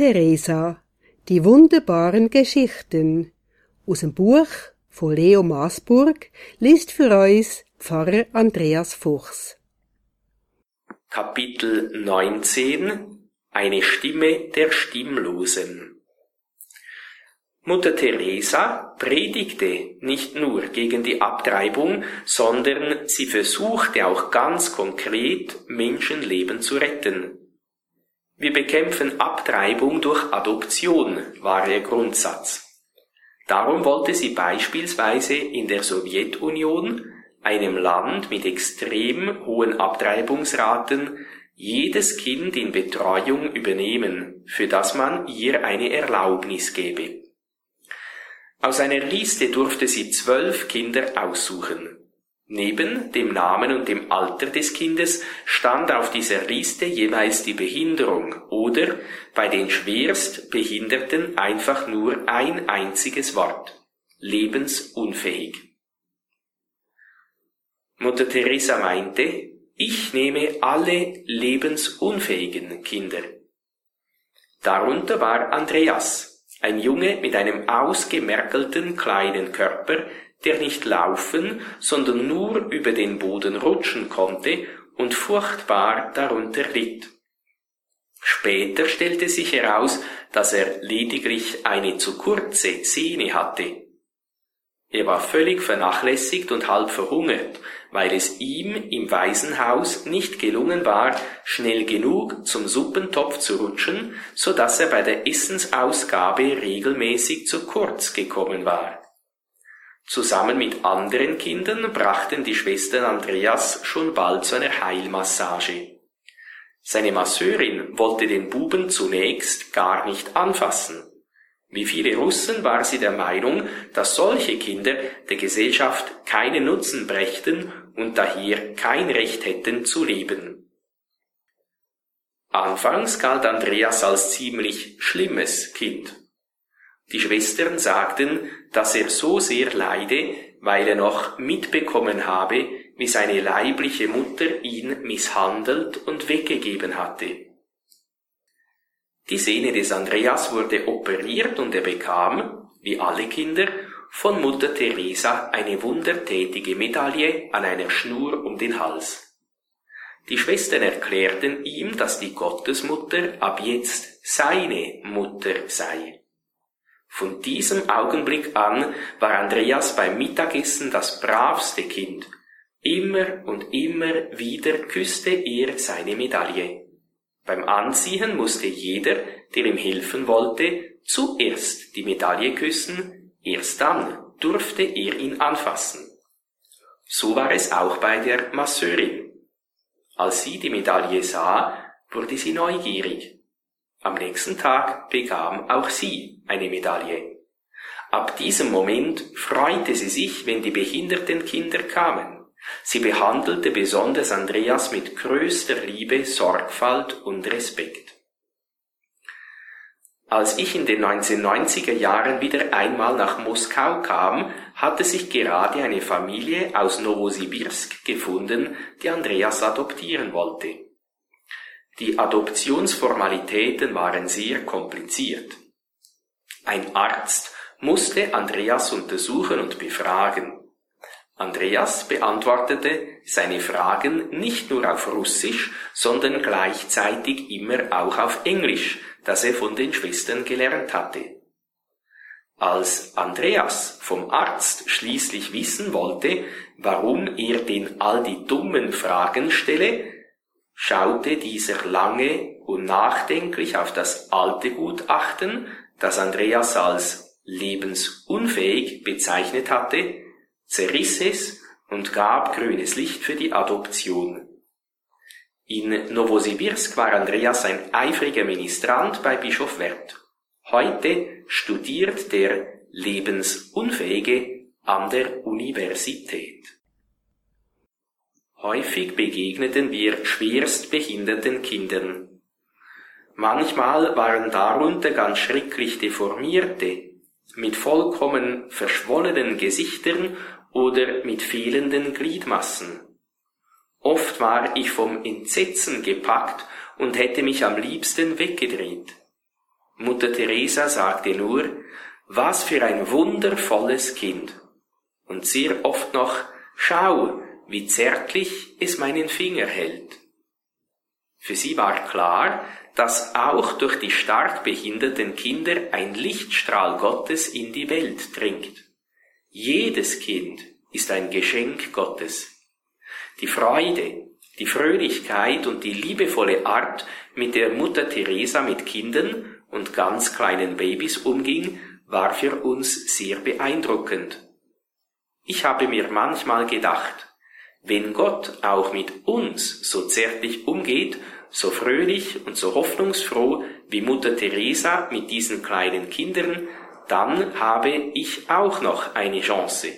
Teresa Die wunderbaren Geschichten aus dem Buch von Leo Maasburg liest für uns Pfarrer Andreas Fuchs. Kapitel 19 Eine Stimme der Stimmlosen Mutter Teresa predigte nicht nur gegen die Abtreibung, sondern sie versuchte auch ganz konkret Menschenleben zu retten. Wir bekämpfen Abtreibung durch Adoption, war ihr Grundsatz. Darum wollte sie beispielsweise in der Sowjetunion, einem Land mit extrem hohen Abtreibungsraten, jedes Kind in Betreuung übernehmen, für das man ihr eine Erlaubnis gebe. Aus einer Liste durfte sie zwölf Kinder aussuchen. Neben dem Namen und dem Alter des Kindes stand auf dieser Liste jeweils die Behinderung oder bei den schwerst Behinderten einfach nur ein einziges Wort. Lebensunfähig. Mutter Teresa meinte, ich nehme alle lebensunfähigen Kinder. Darunter war Andreas, ein Junge mit einem ausgemerkelten kleinen Körper, der nicht laufen, sondern nur über den Boden rutschen konnte und furchtbar darunter litt. Später stellte sich heraus, dass er lediglich eine zu kurze Sehne hatte. Er war völlig vernachlässigt und halb verhungert, weil es ihm im Waisenhaus nicht gelungen war, schnell genug zum Suppentopf zu rutschen, so dass er bei der Essensausgabe regelmäßig zu kurz gekommen war. Zusammen mit anderen Kindern brachten die Schwestern Andreas schon bald zu einer Heilmassage. Seine Masseurin wollte den Buben zunächst gar nicht anfassen. Wie viele Russen war sie der Meinung, dass solche Kinder der Gesellschaft keinen Nutzen brächten und daher kein Recht hätten zu leben. Anfangs galt Andreas als ziemlich schlimmes Kind. Die Schwestern sagten, dass er so sehr leide, weil er noch mitbekommen habe, wie seine leibliche Mutter ihn misshandelt und weggegeben hatte. Die Sehne des Andreas wurde operiert und er bekam, wie alle Kinder, von Mutter Teresa eine wundertätige Medaille an einer Schnur um den Hals. Die Schwestern erklärten ihm, dass die Gottesmutter ab jetzt seine Mutter sei. Von diesem Augenblick an war Andreas beim Mittagessen das bravste Kind. Immer und immer wieder küsste er seine Medaille. Beim Anziehen musste jeder, der ihm helfen wollte, zuerst die Medaille küssen, erst dann durfte er ihn anfassen. So war es auch bei der Masseurin. Als sie die Medaille sah, wurde sie neugierig. Am nächsten Tag bekam auch sie eine Medaille. Ab diesem Moment freute sie sich, wenn die behinderten Kinder kamen. Sie behandelte besonders Andreas mit größter Liebe, Sorgfalt und Respekt. Als ich in den 1990er Jahren wieder einmal nach Moskau kam, hatte sich gerade eine Familie aus Novosibirsk gefunden, die Andreas adoptieren wollte. Die Adoptionsformalitäten waren sehr kompliziert. Ein Arzt musste Andreas untersuchen und befragen. Andreas beantwortete seine Fragen nicht nur auf Russisch, sondern gleichzeitig immer auch auf Englisch, das er von den Schwestern gelernt hatte. Als Andreas vom Arzt schließlich wissen wollte, warum er den all die dummen Fragen stelle, schaute dieser lange und nachdenklich auf das alte Gutachten, das Andreas als lebensunfähig bezeichnet hatte, zerriss es und gab grünes Licht für die Adoption. In Novosibirsk war Andreas ein eifriger Ministrant bei Bischof Wert. Heute studiert der Lebensunfähige an der Universität. Häufig begegneten wir schwerst behinderten Kindern. Manchmal waren darunter ganz schrecklich deformierte, mit vollkommen verschwollenen Gesichtern oder mit fehlenden Gliedmassen. Oft war ich vom Entsetzen gepackt und hätte mich am liebsten weggedreht. Mutter Teresa sagte nur, was für ein wundervolles Kind. Und sehr oft noch, schau, wie zärtlich es meinen Finger hält. Für sie war klar, dass auch durch die stark behinderten Kinder ein Lichtstrahl Gottes in die Welt dringt. Jedes Kind ist ein Geschenk Gottes. Die Freude, die Fröhlichkeit und die liebevolle Art, mit der Mutter Teresa mit Kindern und ganz kleinen Babys umging, war für uns sehr beeindruckend. Ich habe mir manchmal gedacht, wenn Gott auch mit uns so zärtlich umgeht, so fröhlich und so hoffnungsfroh wie Mutter Teresa mit diesen kleinen Kindern, dann habe ich auch noch eine Chance.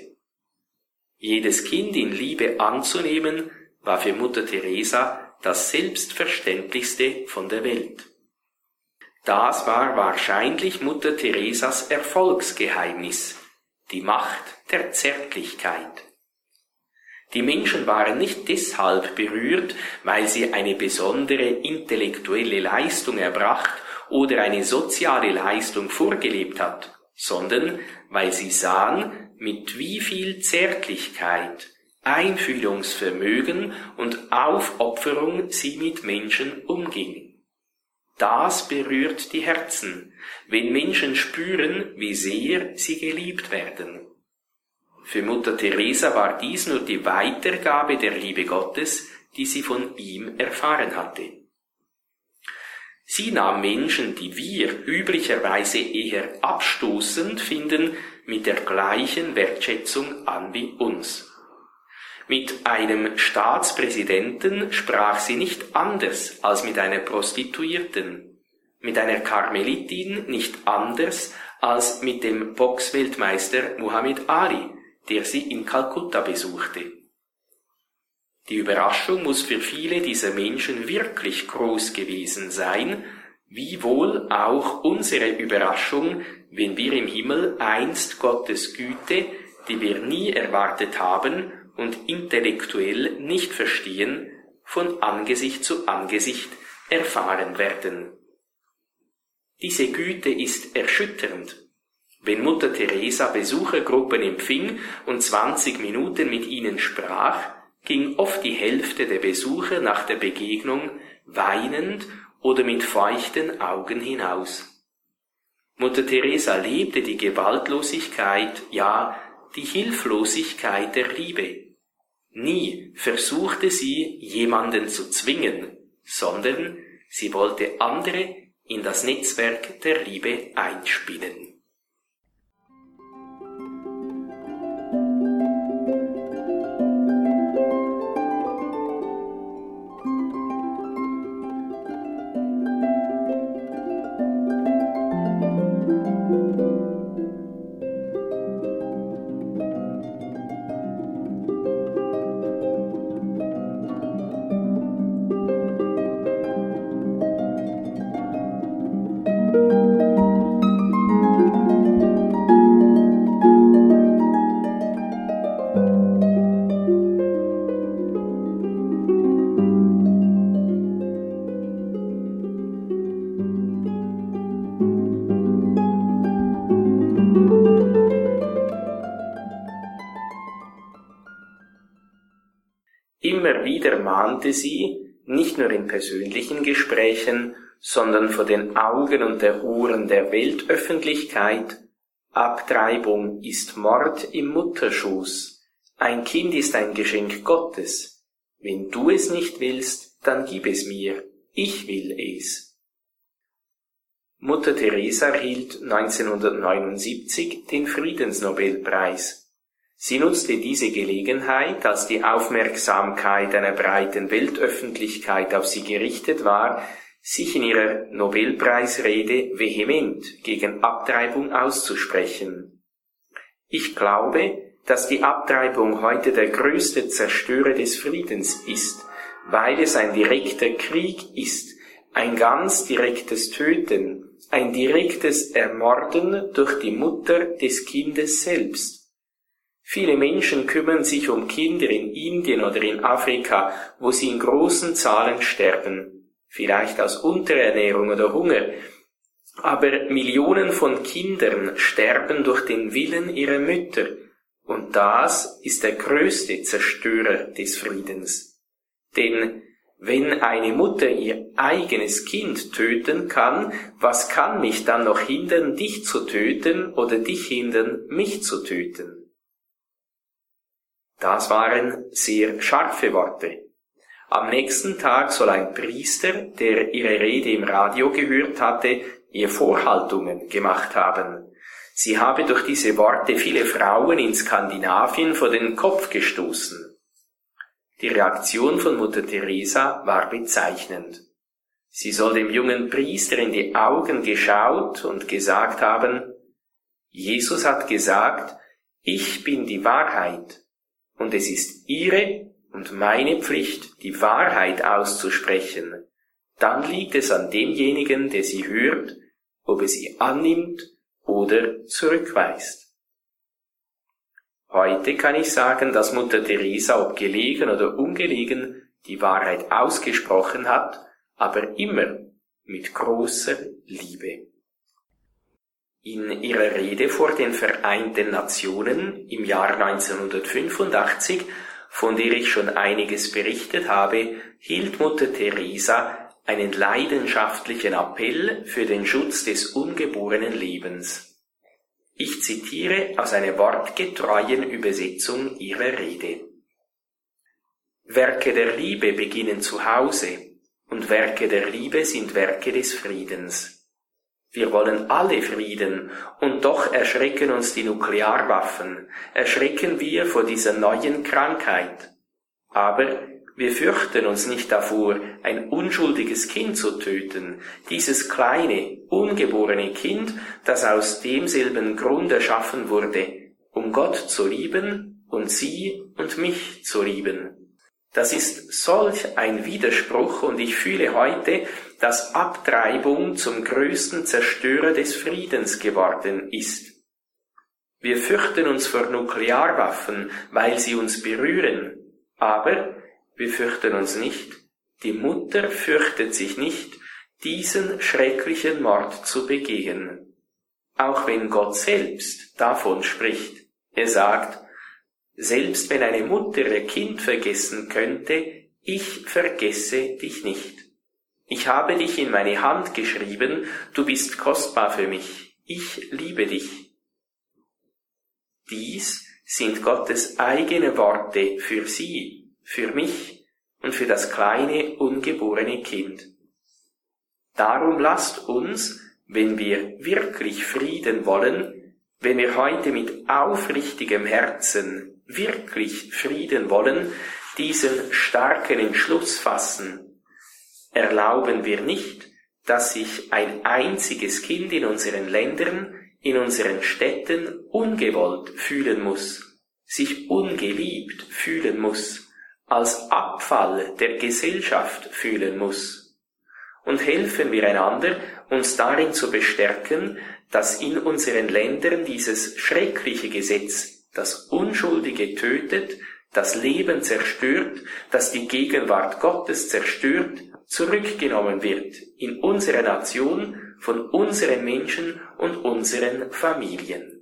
Jedes Kind in Liebe anzunehmen, war für Mutter Teresa das Selbstverständlichste von der Welt. Das war wahrscheinlich Mutter Teresas Erfolgsgeheimnis, die Macht der Zärtlichkeit. Die Menschen waren nicht deshalb berührt, weil sie eine besondere intellektuelle Leistung erbracht oder eine soziale Leistung vorgelebt hat, sondern weil sie sahen, mit wie viel Zärtlichkeit, Einfühlungsvermögen und Aufopferung sie mit Menschen umging. Das berührt die Herzen, wenn Menschen spüren, wie sehr sie geliebt werden. Für Mutter Teresa war dies nur die Weitergabe der Liebe Gottes, die sie von ihm erfahren hatte. Sie nahm Menschen, die wir üblicherweise eher abstoßend finden, mit der gleichen Wertschätzung an wie uns. Mit einem Staatspräsidenten sprach sie nicht anders als mit einer Prostituierten, mit einer Karmelitin nicht anders als mit dem Boxweltmeister Muhammad Ali, der sie in Kalkutta besuchte. Die Überraschung muss für viele dieser Menschen wirklich groß gewesen sein, wie wohl auch unsere Überraschung, wenn wir im Himmel einst Gottes Güte, die wir nie erwartet haben, und intellektuell nicht verstehen, von Angesicht zu Angesicht erfahren werden. Diese Güte ist erschütternd. Wenn Mutter Teresa Besuchergruppen empfing und 20 Minuten mit ihnen sprach, ging oft die Hälfte der Besucher nach der Begegnung weinend oder mit feuchten Augen hinaus. Mutter Teresa lebte die Gewaltlosigkeit, ja die Hilflosigkeit der Liebe. Nie versuchte sie, jemanden zu zwingen, sondern sie wollte andere in das Netzwerk der Liebe einspinnen. Immer wieder mahnte sie, nicht nur in persönlichen Gesprächen, sondern vor den Augen und der Ohren der Weltöffentlichkeit, Abtreibung ist Mord im Mutterschoß, ein Kind ist ein Geschenk Gottes. Wenn du es nicht willst, dann gib es mir, ich will es. Mutter Teresa erhielt 1979 den Friedensnobelpreis. Sie nutzte diese Gelegenheit, als die Aufmerksamkeit einer breiten Weltöffentlichkeit auf sie gerichtet war, sich in ihrer Nobelpreisrede vehement gegen Abtreibung auszusprechen. Ich glaube, dass die Abtreibung heute der größte Zerstörer des Friedens ist, weil es ein direkter Krieg ist, ein ganz direktes Töten, ein direktes Ermorden durch die Mutter des Kindes selbst. Viele Menschen kümmern sich um Kinder in Indien oder in Afrika, wo sie in großen Zahlen sterben, vielleicht aus Unterernährung oder Hunger. Aber Millionen von Kindern sterben durch den Willen ihrer Mütter, und das ist der größte Zerstörer des Friedens. Denn wenn eine Mutter ihr eigenes Kind töten kann, was kann mich dann noch hindern, dich zu töten oder dich hindern, mich zu töten? Das waren sehr scharfe Worte. Am nächsten Tag soll ein Priester, der ihre Rede im Radio gehört hatte, ihr Vorhaltungen gemacht haben. Sie habe durch diese Worte viele Frauen in Skandinavien vor den Kopf gestoßen. Die Reaktion von Mutter Teresa war bezeichnend. Sie soll dem jungen Priester in die Augen geschaut und gesagt haben, Jesus hat gesagt, ich bin die Wahrheit, und es ist ihre und meine Pflicht, die Wahrheit auszusprechen. Dann liegt es an demjenigen, der sie hört, ob er sie annimmt oder zurückweist. Heute kann ich sagen, dass Mutter Teresa, ob gelegen oder ungelegen, die Wahrheit ausgesprochen hat, aber immer mit großer Liebe. In ihrer Rede vor den Vereinten Nationen im Jahr 1985, von der ich schon einiges berichtet habe, hielt Mutter Teresa einen leidenschaftlichen Appell für den Schutz des ungeborenen Lebens. Ich zitiere aus einer wortgetreuen Übersetzung ihrer Rede. Werke der Liebe beginnen zu Hause, und Werke der Liebe sind Werke des Friedens. Wir wollen alle Frieden, und doch erschrecken uns die Nuklearwaffen, erschrecken wir vor dieser neuen Krankheit. Aber wir fürchten uns nicht davor, ein unschuldiges Kind zu töten, dieses kleine, ungeborene Kind, das aus demselben Grund erschaffen wurde, um Gott zu lieben und sie und mich zu lieben. Das ist solch ein Widerspruch und ich fühle heute, dass Abtreibung zum größten Zerstörer des Friedens geworden ist. Wir fürchten uns vor Nuklearwaffen, weil sie uns berühren, aber wir fürchten uns nicht, die Mutter fürchtet sich nicht, diesen schrecklichen Mord zu begehen. Auch wenn Gott selbst davon spricht. Er sagt, selbst wenn eine Mutter ihr Kind vergessen könnte, ich vergesse dich nicht. Ich habe dich in meine Hand geschrieben, du bist kostbar für mich, ich liebe dich. Dies sind Gottes eigene Worte für sie, für mich und für das kleine ungeborene Kind. Darum lasst uns, wenn wir wirklich Frieden wollen, wenn wir heute mit aufrichtigem Herzen wirklich Frieden wollen, diesen starken Entschluss fassen. Erlauben wir nicht, dass sich ein einziges Kind in unseren Ländern, in unseren Städten ungewollt fühlen muss, sich ungeliebt fühlen muss, als Abfall der Gesellschaft fühlen muss. Und helfen wir einander, uns darin zu bestärken, dass in unseren Ländern dieses schreckliche Gesetz, das Unschuldige tötet, das Leben zerstört, das die Gegenwart Gottes zerstört, zurückgenommen wird in unsere Nation von unseren Menschen und unseren Familien.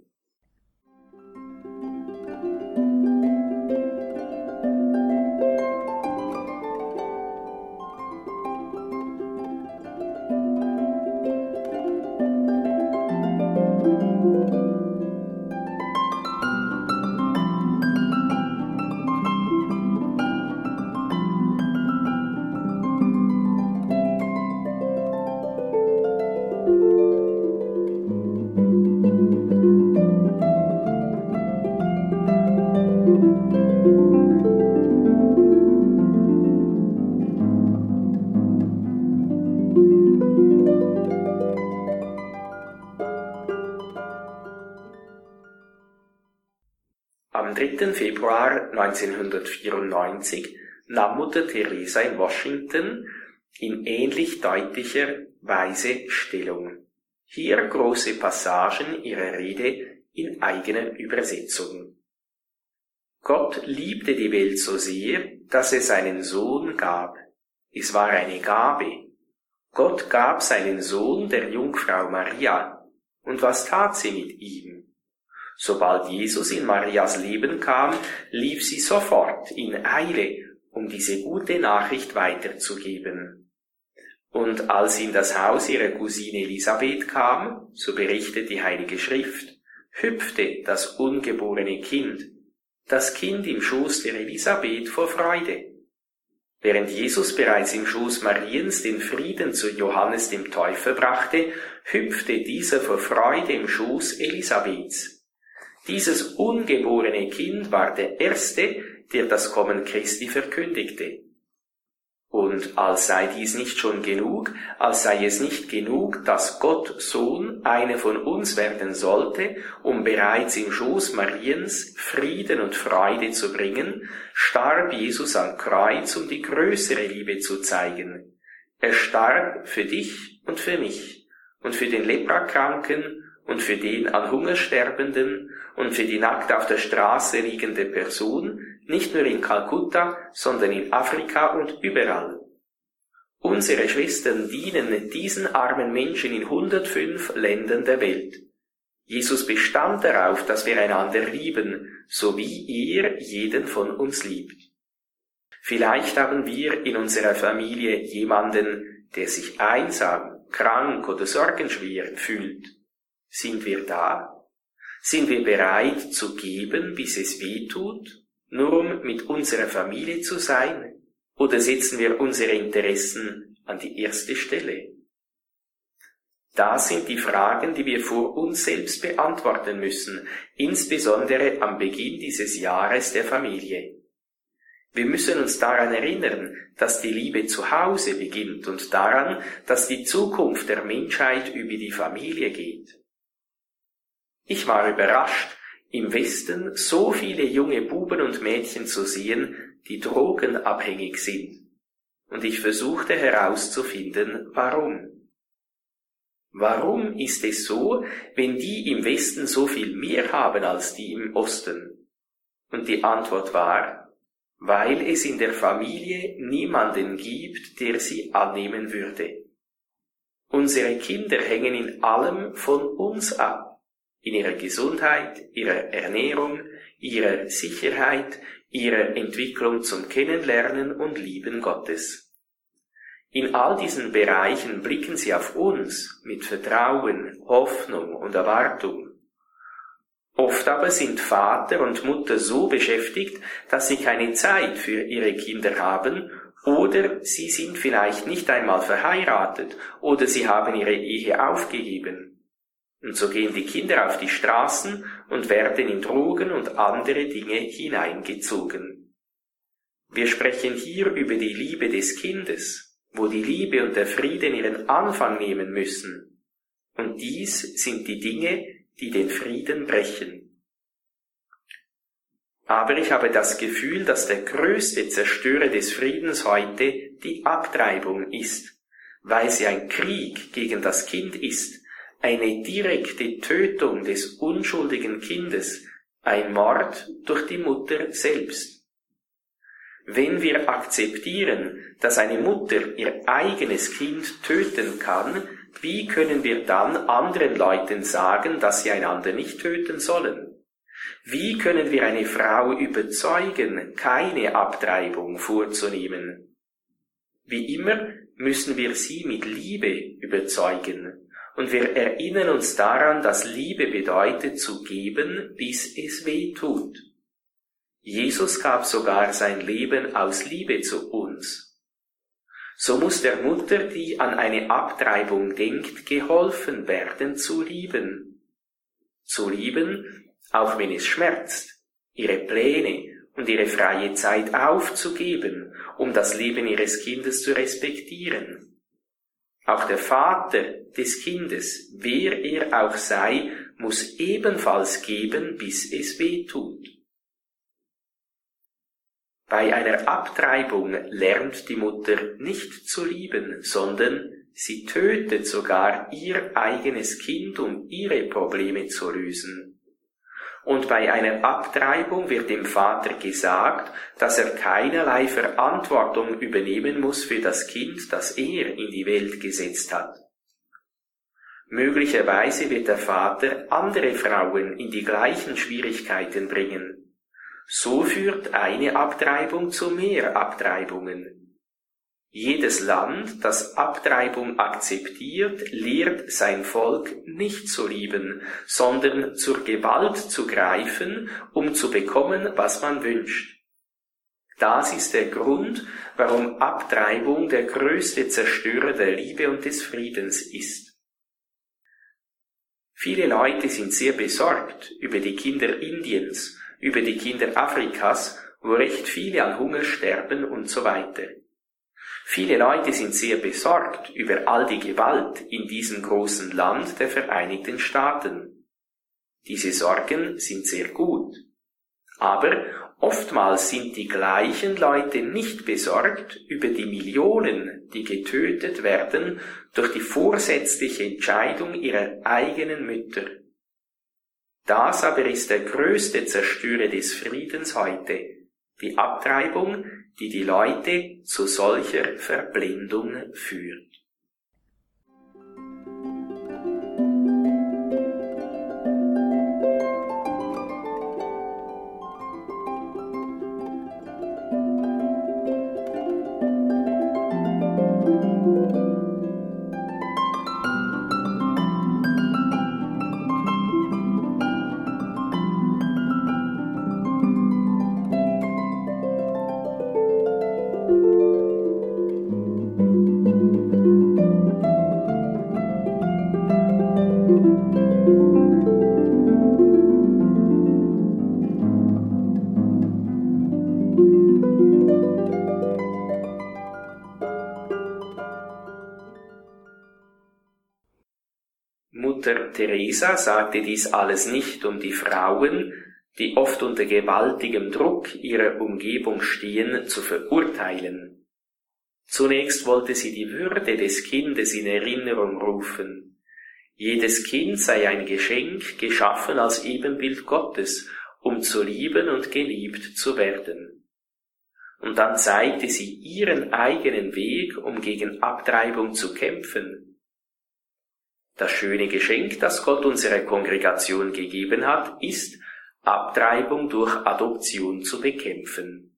1994 nahm Mutter Teresa in Washington in ähnlich deutlicher Weise Stellung. Hier große Passagen ihrer Rede in eigener Übersetzung. Gott liebte die Welt so sehr, dass er seinen Sohn gab. Es war eine Gabe. Gott gab seinen Sohn der Jungfrau Maria. Und was tat sie mit ihm? Sobald Jesus in Marias Leben kam, lief sie sofort in Eile, um diese gute Nachricht weiterzugeben. Und als sie in das Haus ihrer Cousine Elisabeth kam, so berichtet die Heilige Schrift, hüpfte das ungeborene Kind, das Kind im Schoß der Elisabeth vor Freude. Während Jesus bereits im Schoß Mariens den Frieden zu Johannes dem Täufer brachte, hüpfte dieser vor Freude im Schoß Elisabeths. Dieses ungeborene Kind war der Erste, der das Kommen Christi verkündigte. Und als sei dies nicht schon genug, als sei es nicht genug, dass Gott Sohn eine von uns werden sollte, um bereits im Schoß Mariens Frieden und Freude zu bringen, starb Jesus am Kreuz, um die größere Liebe zu zeigen. Er starb für dich und für mich und für den Leprakranken und für den an Hunger sterbenden und für die nackt auf der Straße liegende Person, nicht nur in Kalkutta, sondern in Afrika und überall. Unsere Schwestern dienen diesen armen Menschen in 105 Ländern der Welt. Jesus bestand darauf, dass wir einander lieben, so wie er jeden von uns liebt. Vielleicht haben wir in unserer Familie jemanden, der sich einsam, krank oder sorgenschwer fühlt. Sind wir da? Sind wir bereit zu geben, bis es weh tut, nur um mit unserer Familie zu sein? Oder setzen wir unsere Interessen an die erste Stelle? Das sind die Fragen, die wir vor uns selbst beantworten müssen, insbesondere am Beginn dieses Jahres der Familie. Wir müssen uns daran erinnern, dass die Liebe zu Hause beginnt und daran, dass die Zukunft der Menschheit über die Familie geht. Ich war überrascht, im Westen so viele junge Buben und Mädchen zu sehen, die drogenabhängig sind. Und ich versuchte herauszufinden, warum. Warum ist es so, wenn die im Westen so viel mehr haben als die im Osten? Und die Antwort war, weil es in der Familie niemanden gibt, der sie annehmen würde. Unsere Kinder hängen in allem von uns ab in ihrer Gesundheit, ihrer Ernährung, ihrer Sicherheit, ihrer Entwicklung zum Kennenlernen und Lieben Gottes. In all diesen Bereichen blicken sie auf uns mit Vertrauen, Hoffnung und Erwartung. Oft aber sind Vater und Mutter so beschäftigt, dass sie keine Zeit für ihre Kinder haben oder sie sind vielleicht nicht einmal verheiratet oder sie haben ihre Ehe aufgegeben. Und so gehen die Kinder auf die Straßen und werden in Drogen und andere Dinge hineingezogen. Wir sprechen hier über die Liebe des Kindes, wo die Liebe und der Frieden ihren Anfang nehmen müssen. Und dies sind die Dinge, die den Frieden brechen. Aber ich habe das Gefühl, dass der größte Zerstörer des Friedens heute die Abtreibung ist, weil sie ein Krieg gegen das Kind ist eine direkte Tötung des unschuldigen Kindes, ein Mord durch die Mutter selbst. Wenn wir akzeptieren, dass eine Mutter ihr eigenes Kind töten kann, wie können wir dann anderen Leuten sagen, dass sie einander nicht töten sollen? Wie können wir eine Frau überzeugen, keine Abtreibung vorzunehmen? Wie immer müssen wir sie mit Liebe überzeugen, und wir erinnern uns daran, dass Liebe bedeutet zu geben, bis es weh tut. Jesus gab sogar sein Leben aus Liebe zu uns. So muss der Mutter, die an eine Abtreibung denkt, geholfen werden zu lieben. Zu lieben, auch wenn es schmerzt, ihre Pläne und ihre freie Zeit aufzugeben, um das Leben ihres Kindes zu respektieren auch der Vater des Kindes, wer er auch sei, muss ebenfalls geben, bis es weh tut. Bei einer Abtreibung lernt die Mutter nicht zu lieben, sondern sie tötet sogar ihr eigenes Kind, um ihre Probleme zu lösen. Und bei einer Abtreibung wird dem Vater gesagt, dass er keinerlei Verantwortung übernehmen muss für das Kind, das er in die Welt gesetzt hat. Möglicherweise wird der Vater andere Frauen in die gleichen Schwierigkeiten bringen. So führt eine Abtreibung zu mehr Abtreibungen. Jedes Land, das Abtreibung akzeptiert, lehrt sein Volk nicht zu lieben, sondern zur Gewalt zu greifen, um zu bekommen, was man wünscht. Das ist der Grund, warum Abtreibung der größte Zerstörer der Liebe und des Friedens ist. Viele Leute sind sehr besorgt über die Kinder Indiens, über die Kinder Afrikas, wo recht viele an Hunger sterben und so weiter. Viele Leute sind sehr besorgt über all die Gewalt in diesem großen Land der Vereinigten Staaten. Diese Sorgen sind sehr gut. Aber oftmals sind die gleichen Leute nicht besorgt über die Millionen, die getötet werden durch die vorsätzliche Entscheidung ihrer eigenen Mütter. Das aber ist der größte Zerstörer des Friedens heute, die Abtreibung, die die Leute zu solcher Verblendung führt. Mutter Teresa sagte dies alles nicht, um die Frauen, die oft unter gewaltigem Druck ihrer Umgebung stehen, zu verurteilen. Zunächst wollte sie die Würde des Kindes in Erinnerung rufen. Jedes Kind sei ein Geschenk, geschaffen als Ebenbild Gottes, um zu lieben und geliebt zu werden. Und dann zeigte sie ihren eigenen Weg, um gegen Abtreibung zu kämpfen, das schöne Geschenk, das Gott unserer Kongregation gegeben hat, ist, Abtreibung durch Adoption zu bekämpfen.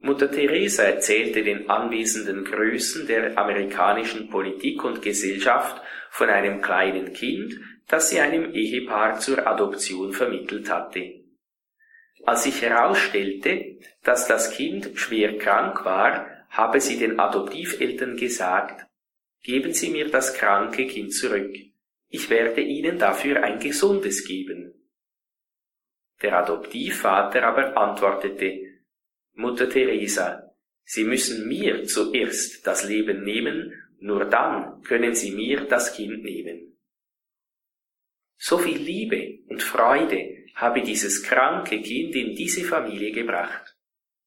Mutter Teresa erzählte den anwesenden Größen der amerikanischen Politik und Gesellschaft von einem kleinen Kind, das sie einem Ehepaar zur Adoption vermittelt hatte. Als sich herausstellte, dass das Kind schwer krank war, habe sie den Adoptiveltern gesagt, Geben Sie mir das kranke Kind zurück. Ich werde Ihnen dafür ein gesundes geben. Der Adoptivvater aber antwortete, Mutter Teresa, Sie müssen mir zuerst das Leben nehmen, nur dann können Sie mir das Kind nehmen. So viel Liebe und Freude habe dieses kranke Kind in diese Familie gebracht.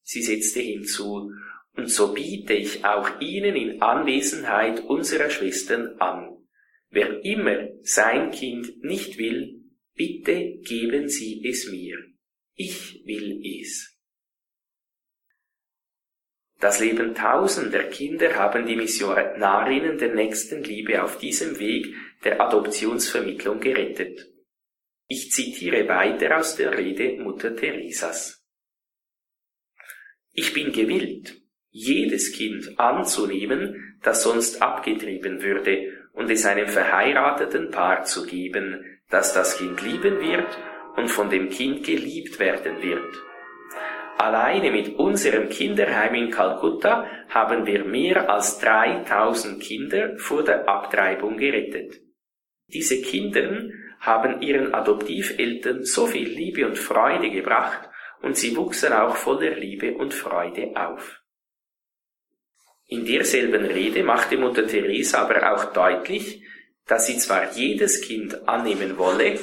Sie setzte hinzu, und so biete ich auch Ihnen in Anwesenheit unserer Schwestern an. Wer immer sein Kind nicht will, bitte geben Sie es mir. Ich will es. Das Leben tausender Kinder haben die Missionarinnen der nächsten Liebe auf diesem Weg der Adoptionsvermittlung gerettet. Ich zitiere weiter aus der Rede Mutter Teresas. Ich bin gewillt, jedes Kind anzunehmen, das sonst abgetrieben würde, und es einem verheirateten Paar zu geben, das das Kind lieben wird und von dem Kind geliebt werden wird. Alleine mit unserem Kinderheim in Kalkutta haben wir mehr als 3000 Kinder vor der Abtreibung gerettet. Diese Kinder haben ihren Adoptiveltern so viel Liebe und Freude gebracht und sie wuchsen auch voller Liebe und Freude auf. In derselben Rede machte Mutter Teresa aber auch deutlich, dass sie zwar jedes Kind annehmen wolle,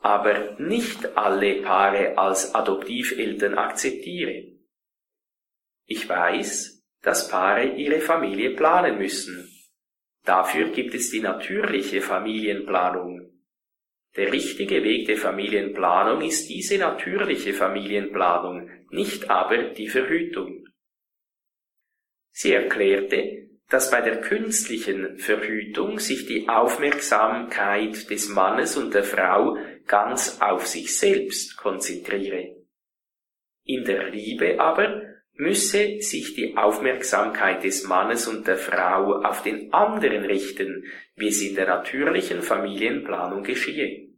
aber nicht alle Paare als Adoptiveltern akzeptiere. Ich weiß, dass Paare ihre Familie planen müssen. Dafür gibt es die natürliche Familienplanung. Der richtige Weg der Familienplanung ist diese natürliche Familienplanung, nicht aber die Verhütung. Sie erklärte, dass bei der künstlichen Verhütung sich die Aufmerksamkeit des Mannes und der Frau ganz auf sich selbst konzentriere. In der Liebe aber müsse sich die Aufmerksamkeit des Mannes und der Frau auf den anderen richten, wie es in der natürlichen Familienplanung geschehe.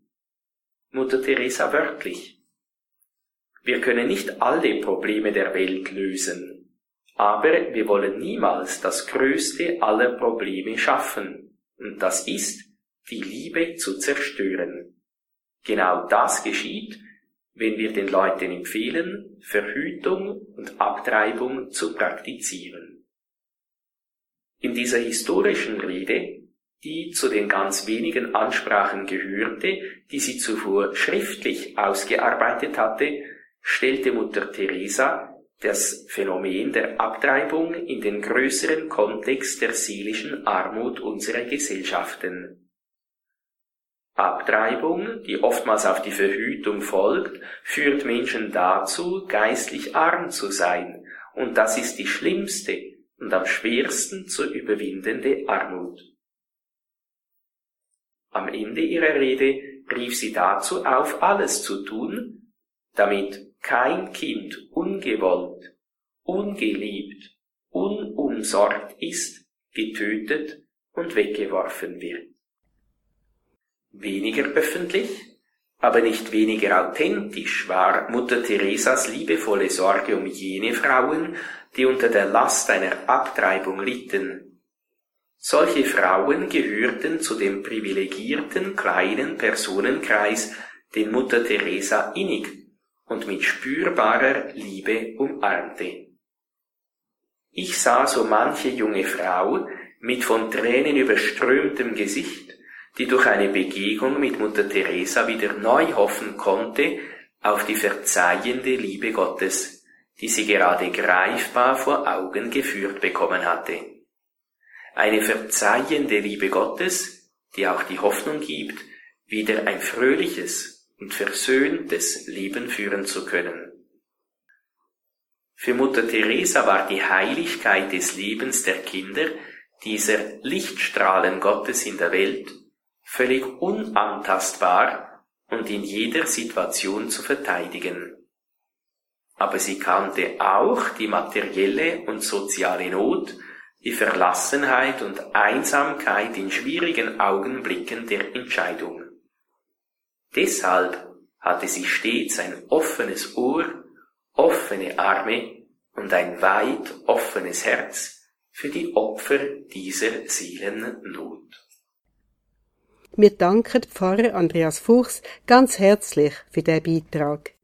Mutter Teresa wörtlich. Wir können nicht alle Probleme der Welt lösen, aber wir wollen niemals das größte aller Probleme schaffen, und das ist, die Liebe zu zerstören. Genau das geschieht, wenn wir den Leuten empfehlen, Verhütung und Abtreibung zu praktizieren. In dieser historischen Rede, die zu den ganz wenigen Ansprachen gehörte, die sie zuvor schriftlich ausgearbeitet hatte, stellte Mutter Teresa das Phänomen der Abtreibung in den größeren Kontext der seelischen Armut unserer Gesellschaften. Abtreibung, die oftmals auf die Verhütung folgt, führt Menschen dazu, geistlich arm zu sein, und das ist die schlimmste und am schwersten zu überwindende Armut. Am Ende ihrer Rede rief sie dazu auf, alles zu tun, damit kein Kind ungewollt, ungeliebt, unumsorgt ist, getötet und weggeworfen wird. Weniger öffentlich, aber nicht weniger authentisch war Mutter Teresas liebevolle Sorge um jene Frauen, die unter der Last einer Abtreibung litten. Solche Frauen gehörten zu dem privilegierten kleinen Personenkreis, den Mutter Teresa innig und mit spürbarer Liebe umarmte. Ich sah so manche junge Frau mit von Tränen überströmtem Gesicht die durch eine Begegnung mit Mutter Teresa wieder neu hoffen konnte auf die verzeihende Liebe Gottes, die sie gerade greifbar vor Augen geführt bekommen hatte. Eine verzeihende Liebe Gottes, die auch die Hoffnung gibt, wieder ein fröhliches und versöhntes Leben führen zu können. Für Mutter Teresa war die Heiligkeit des Lebens der Kinder, dieser Lichtstrahlen Gottes in der Welt, völlig unantastbar und in jeder Situation zu verteidigen. Aber sie kannte auch die materielle und soziale Not, die Verlassenheit und Einsamkeit in schwierigen Augenblicken der Entscheidung. Deshalb hatte sie stets ein offenes Ohr, offene Arme und ein weit offenes Herz für die Opfer dieser Seelennot. Wir danken Pfarrer Andreas Fuchs ganz herzlich für den Beitrag.